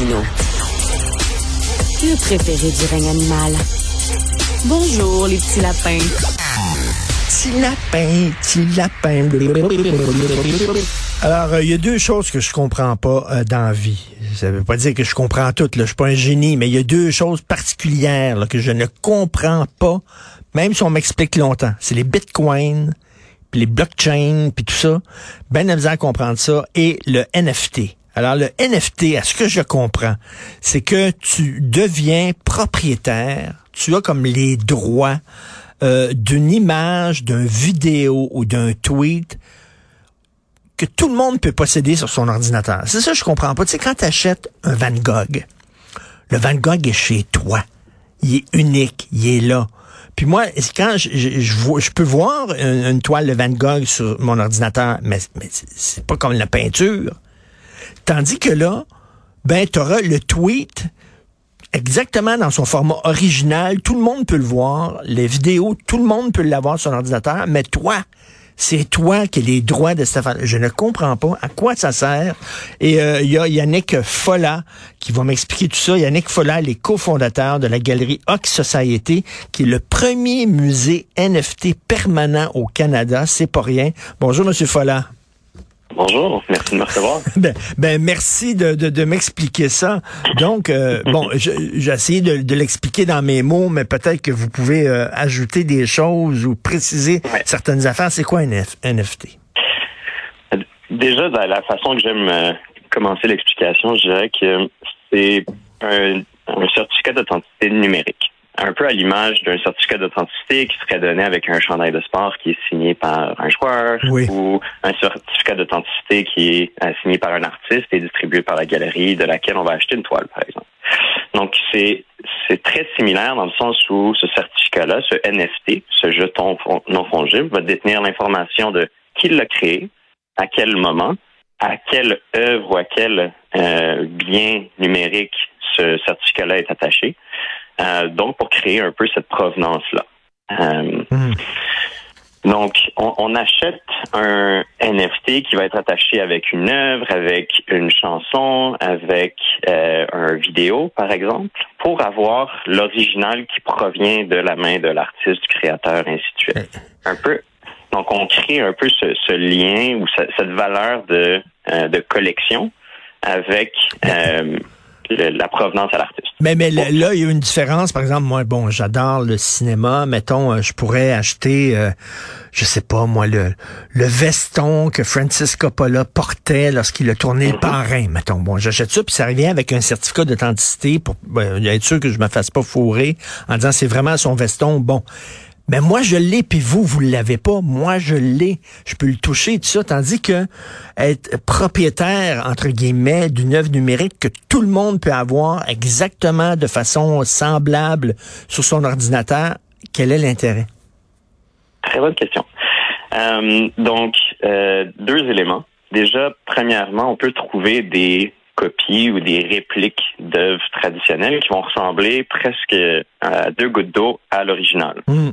Le préféré du règne animal. Bonjour, les petits lapins. Petit lapin, petit lapin. Alors, euh, il y a deux choses que je comprends pas euh, dans la vie. Ça veut pas dire que je comprends tout, là. Je suis pas un génie, mais il y a deux choses particulières là, que je ne comprends pas, même si on m'explique longtemps. C'est les bitcoins, puis les blockchains, puis tout ça. Ben misère à comprendre ça. Et le NFT. Alors, le NFT, à ce que je comprends, c'est que tu deviens propriétaire, tu as comme les droits euh, d'une image, d'un vidéo ou d'un tweet que tout le monde peut posséder sur son ordinateur. C'est ça que je comprends pas. Tu sais, quand tu achètes un Van Gogh, le Van Gogh est chez toi. Il est unique, il est là. Puis moi, quand je, peux voir une, toile de Van Gogh sur mon ordinateur, mais, mais c'est pas comme la peinture. Tandis que là, ben, tu auras le tweet exactement dans son format original. Tout le monde peut le voir. Les vidéos, tout le monde peut l'avoir sur l'ordinateur. Mais toi, c'est toi qui as les droits de affaire. Je ne comprends pas à quoi ça sert. Et euh, il y a Yannick Folla qui va m'expliquer tout ça. Yannick Folla, les cofondateurs de la galerie Ox Society, qui est le premier musée NFT permanent au Canada. C'est pas rien. Bonjour, Monsieur Folla. Bonjour, merci de me recevoir. Ben, ben merci de, de, de m'expliquer ça. Donc, euh, bon, j'ai essayé de, de l'expliquer dans mes mots, mais peut-être que vous pouvez euh, ajouter des choses ou préciser Ouais. certaines affaires. C'est quoi un F- NFT? Déjà, dans la façon que j'aime euh, commencer l'explication, je dirais que c'est un, un certificat d'authenticité numérique. Un peu à l'image d'un certificat d'authenticité qui serait donné avec un chandail de sport qui est signé par un joueur Oui. ou un certificat d'authenticité qui est euh, signé par un artiste et distribué par la galerie de laquelle on va acheter une toile, par exemple. Donc, c'est c'est très similaire dans le sens où ce certificat-là, ce NFT, ce jeton non fongible, va détenir l'information de qui l'a créé, à quel moment, à quelle œuvre ou à quel euh, bien numérique ce certificat-là est attaché. Euh, donc, pour créer un peu cette provenance-là. Euh, Hmm. donc, on, on achète un NFT qui va être attaché avec une œuvre, avec une chanson, avec euh, un vidéo, par exemple, pour avoir l'original qui provient de la main de l'artiste, du créateur, ainsi de suite. Un peu. Donc, on crée un peu ce, ce lien ou ce- cette valeur de, de collection avec le- la provenance à l'artiste. Mais, mais là, là, il y a une différence. Par exemple, moi, bon, j'adore le cinéma. Mettons, euh, je pourrais acheter, euh, je sais pas, moi, le, le veston que Francis Coppola portait lorsqu'il a tourné le parrain. Mettons, bon, j'achète ça, puis ça revient avec un certificat d'authenticité pour ben, être sûr que je me fasse pas fourrer en disant c'est vraiment son veston. Bon. Mais moi, je l'ai, puis vous, vous l'avez pas. Moi, je l'ai. Je peux le toucher, tout ça. Tandis que être propriétaire, entre guillemets, d'une œuvre numérique que tout le monde peut avoir exactement de façon semblable sur son ordinateur, quel est l'intérêt? Très bonne question. Euh, donc, euh, deux éléments. Déjà, premièrement, on peut trouver des copies ou des répliques d'œuvres traditionnelles qui vont ressembler presque à deux gouttes d'eau à l'original. Hmm.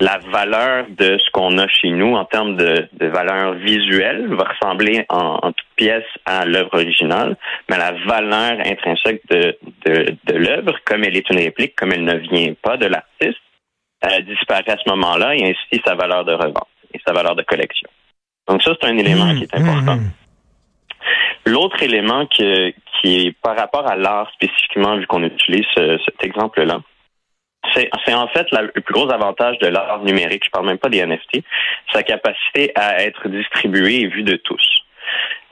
La valeur de ce qu'on a chez nous en termes de, de valeur visuelle va ressembler en, en toute pièce à l'œuvre originale, mais la valeur intrinsèque de, de, de l'œuvre, comme elle est une réplique, comme elle ne vient pas de l'artiste, euh, disparaît à ce moment-là et ainsi sa valeur de revente et sa valeur de collection. Donc ça, c'est un élément Hmm, qui est important. hmm, L'autre élément que, qui est par rapport à l'art spécifiquement, vu qu'on utilise cet exemple-là, c'est, en fait le plus gros avantage de l'art numérique, je parle même pas des NFT, sa capacité à être distribué et vu de tous.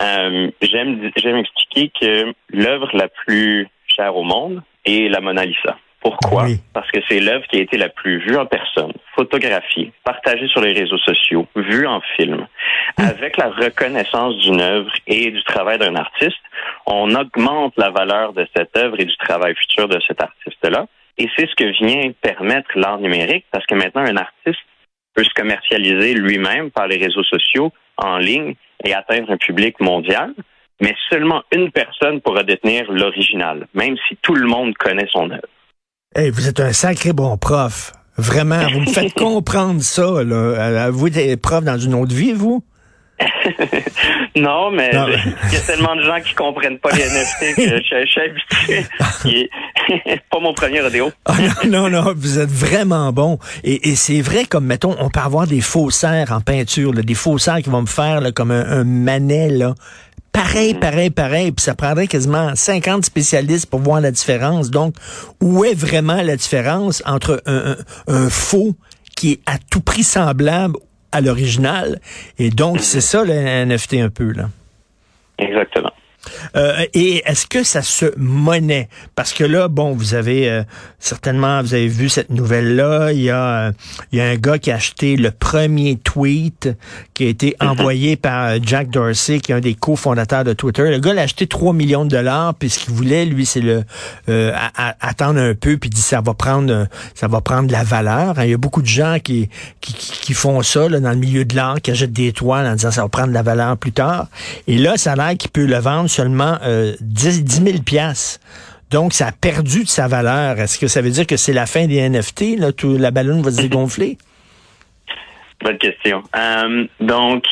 Euh, j'aime, j'aime expliquer que l'œuvre la plus chère au monde est la Mona Lisa. Pourquoi? Parce que c'est l'œuvre qui a été la plus vue en personne, photographiée, partagée sur les réseaux sociaux, vue en film. Hmm. Avec la reconnaissance d'une œuvre et du travail d'un artiste, on augmente la valeur de cette œuvre et du travail futur de cet artiste-là. Et c'est ce que vient permettre l'art numérique, parce que maintenant, un artiste peut se commercialiser lui-même par les réseaux sociaux, en ligne, et atteindre un public mondial mais seulement une personne pourra détenir l'original, même si tout le monde connaît son œuvre. Hey, vous êtes un sacré bon prof. Vraiment, vous me faites comprendre ça. Là. Vous êtes prof dans une autre vie, vous? non, mais il y a tellement de gens qui comprennent pas les NFT que je, suis habitué. pas mon premier rodéo. Ah, non, non, vous êtes vraiment bon. Et, c'est vrai, comme mettons, on peut avoir des faussaires en peinture, des faussaires qui vont me faire comme un, un manet là, Pareil, mm. pareil, pareil. Puis ça prendrait quasiment 50 spécialistes pour voir la différence. Donc, où est vraiment la différence entre un, faux qui est à tout prix semblable à l'original? Et donc, c'est ça le NFT un peu, là? Exactement. Euh, et est-ce que ça se monnaie? Parce que là, bon, vous avez euh, certainement, vous avez vu cette nouvelle-là. Il y a, il y a un gars qui a acheté le premier tweet qui a été mhm. envoyé par Jack Dorsey, qui est un des cofondateurs de Twitter. Le gars l'a acheté 3 millions de dollars, puis ce qu'il voulait, lui, c'est le euh, attendre un peu, puis dit ça va prendre, ça va prendre de la valeur. Il y a beaucoup de gens qui, qui, qui font ça là, dans le milieu de l'art, qui achètent des toiles en disant ça va prendre de la valeur plus tard. Et là, ça a l'air qu'il peut le vendre seulement 10, 10 000 piastres. Donc, ça a perdu de sa valeur. Est-ce que ça veut dire que c'est la fin des NFT? Là, tout, la ballonne va se dégonfler? Bonne question. Euh, donc,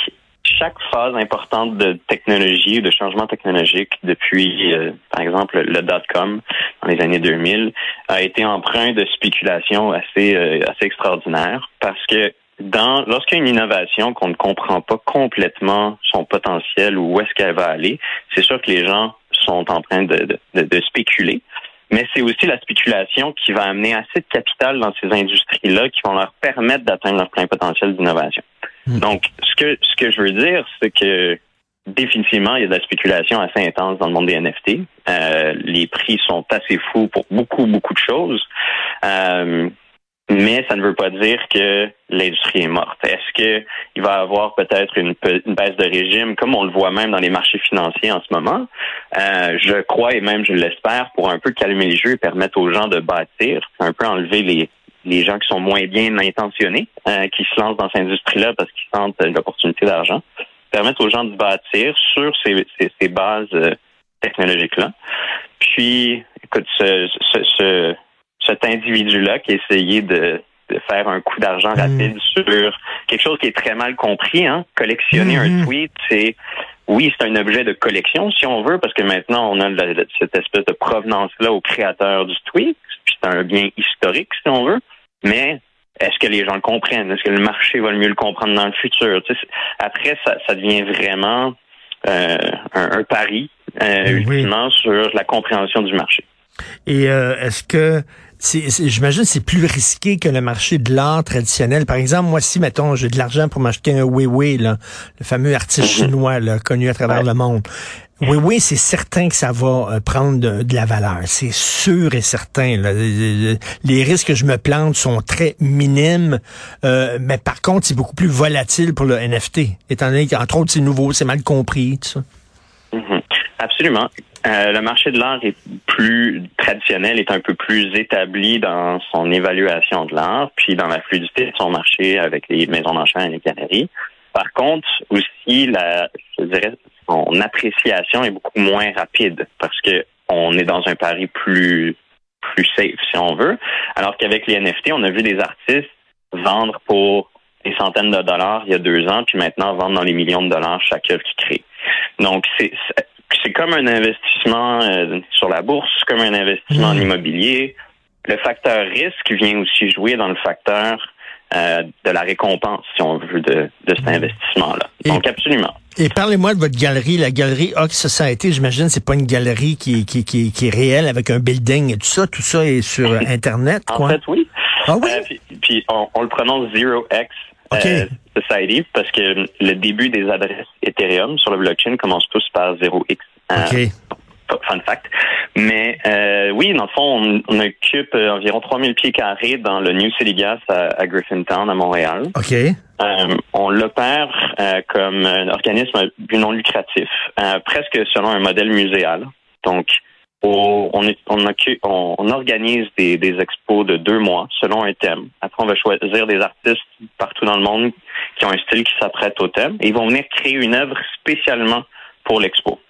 chaque phase importante de technologie ou de changement technologique depuis, euh, par exemple, le dot-com dans les années 2000 a été empreint de spéculation assez, euh, assez extraordinaire parce que dans lorsqu'il y a une innovation qu'on ne comprend pas complètement son potentiel ou où est-ce qu'elle va aller, c'est sûr que les gens sont en train de, de, de spéculer. Mais c'est aussi la spéculation qui va amener assez de capital dans ces industries-là qui vont leur permettre d'atteindre leur plein potentiel d'innovation. Hmm. Donc, ce que ce que je veux dire, c'est que définitivement, il y a de la spéculation assez intense dans le monde des NFT. Euh, les prix sont assez fous pour beaucoup, beaucoup de choses. Euh, mais ça ne veut pas dire que l'industrie est morte. Est-ce qu'il va y avoir peut-être une, baisse de régime, comme on le voit même dans les marchés financiers en ce moment? Euh, je crois et même je l'espère pour un peu calmer les jeux et permettre aux gens de bâtir, un peu enlever les, gens qui sont moins bien intentionnés, euh, qui se lancent dans cette industrie-là parce qu'ils sentent l'opportunité d'argent, permettre aux gens de bâtir sur ces, ces, bases euh, technologiques-là. Puis, écoute, ce, ce cet individu-là qui a essayé de, faire un coup d'argent hmm. rapide sur quelque chose qui est très mal compris. Hein? Collectionner un hmm. tweet, c'est oui, c'est un objet de collection si on veut, parce que maintenant on a cette espèce de provenance-là au créateur du tweet, puis c'est un bien historique si on veut. Mais est-ce que les gens le comprennent? Est-ce que le marché va le mieux le comprendre dans le futur? Après, ça, devient vraiment euh, un, pari euh, ultimement sur la compréhension du marché. Et euh, est-ce que j'imagine c'est plus risqué que le marché de l'art traditionnel. Par exemple, moi, si, mettons, j'ai de l'argent pour m'acheter un Weiwei, là, le fameux artiste mhm. chinois là, connu à travers le monde. Oui, oui, c'est certain que ça va euh, prendre de, la valeur. C'est sûr et certain. Les risques que je me plante sont très minimes, euh, mais par contre, c'est beaucoup plus volatile pour le NFT, étant donné qu'entre autres, c'est nouveau, c'est mal compris, tout ça. Mhm. Absolument. Euh, le marché de l'art est plus traditionnel, est un peu plus établi dans son évaluation de l'art, puis dans la fluidité de son marché avec les maisons d'enchères et les galeries. Par contre, aussi, la, je dirais, son appréciation est beaucoup moins rapide parce que on est dans un pari plus plus safe, si on veut. Alors qu'avec les NFT, on a vu des artistes vendre pour des centaines de dollars il y a deux ans, puis maintenant vendre dans les millions de dollars chaque œuvre qu'ils créent. Donc, c'est c'est comme un investissement euh, sur la bourse, comme un investissement en hmm. immobilier. Le facteur risque vient aussi jouer dans le facteur euh, de la récompense, si on veut, de, de cet investissement-là. Et- Donc, absolument. Et parlez-moi de votre galerie, la galerie Ox Society. J'imagine c'est pas une galerie qui, qui, qui, qui est réelle avec un building et tout ça. Tout ça est sur Internet, En quoi? fait, oui. ah oui? Euh, puis, puis on, on le prononce Zero X OK. Euh, Society parce que le début des adresses Ethereum sur le blockchain commence tous par 0x. Euh, OK. Fun fact. Mais euh, oui, dans le fond, on, on occupe euh, environ 3000 pieds carrés dans le New City Gas à, à Griffintown, à Montréal. OK. Euh, on l'opère euh, comme un organisme à but non lucratif, euh, presque selon un modèle muséal. Donc, au- on, est- on, occu- on- on organise des, des expos de deux mois selon un thème. Après, on va choisir des artistes partout dans le monde qui ont un style qui s'apprête au thème et ils vont venir créer une œuvre spécialement pour l'expo.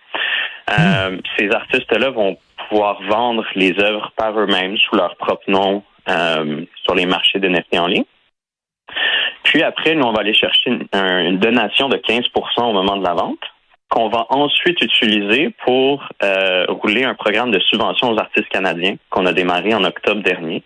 Euh, Ces artistes-là vont pouvoir vendre les œuvres par eux-mêmes sous leur propre nom euh, sur les marchés de NFT en ligne. Puis après, nous, on va aller chercher une, un- une donation de 15% au moment de la vente, qu'on va ensuite utiliser pour euh, rouler un programme de subvention aux artistes canadiens qu'on a démarré en octobre dernier.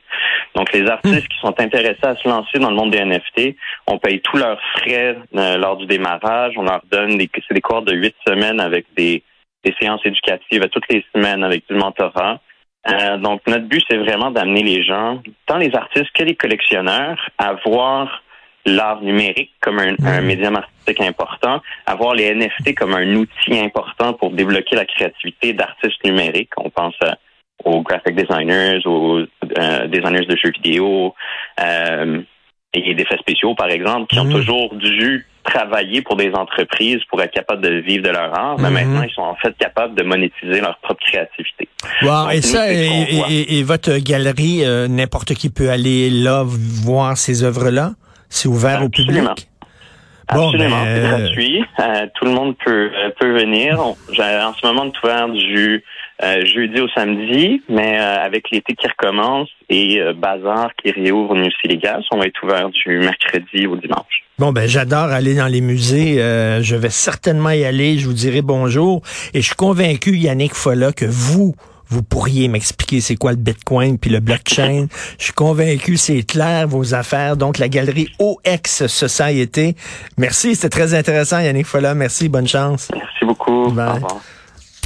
Donc, les artistes qui sont intéressés à se lancer dans le monde des NFT, on paye tous leurs frais euh, lors du démarrage. On leur donne des, c'est des cours de huit semaines avec des, des séances éducatives à toutes les semaines avec du mentorat. Euh, donc, notre but, c'est vraiment d'amener les gens, tant les artistes que les collectionneurs, à voir l'art numérique comme un, un médium artistique important, à voir les NFT comme un outil important pour débloquer la créativité d'artistes numériques. On pense à- aux graphic designers, aux euh, designers de jeux vidéo euh, et d'effets spéciaux, par exemple, qui ont Mhm. toujours dû travailler pour des entreprises pour être capables de vivre de leur art, mais Mhm. maintenant, ils sont en fait capables de monétiser leur propre créativité. Wow. Donc, Et nous, ça, et votre galerie, euh, n'importe qui peut aller là voir ces œuvres-là? C'est ouvert au public? Absolument. Bon, ben, c'est euh, gratuit. Euh, tout le monde peut euh, peut venir. On- en ce moment, on est ouvert du euh, jeudi au samedi, mais euh, avec l'été qui recommence et euh, Bazar qui réouvre au New City Gas, on va être ouvert du mercredi au dimanche. Bon, ben j'adore aller dans les musées. Euh, je vais certainement y aller. Je vous dirai bonjour. Et je suis convaincu, Yannick Folla, que vous, vous pourriez m'expliquer c'est quoi le Bitcoin puis le blockchain? je suis convaincu, c'est clair, vos affaires. Donc, la galerie OX Society. Merci, c'était très intéressant, Yannick Folla. Merci, bonne chance. Merci beaucoup. Bye. Au revoir.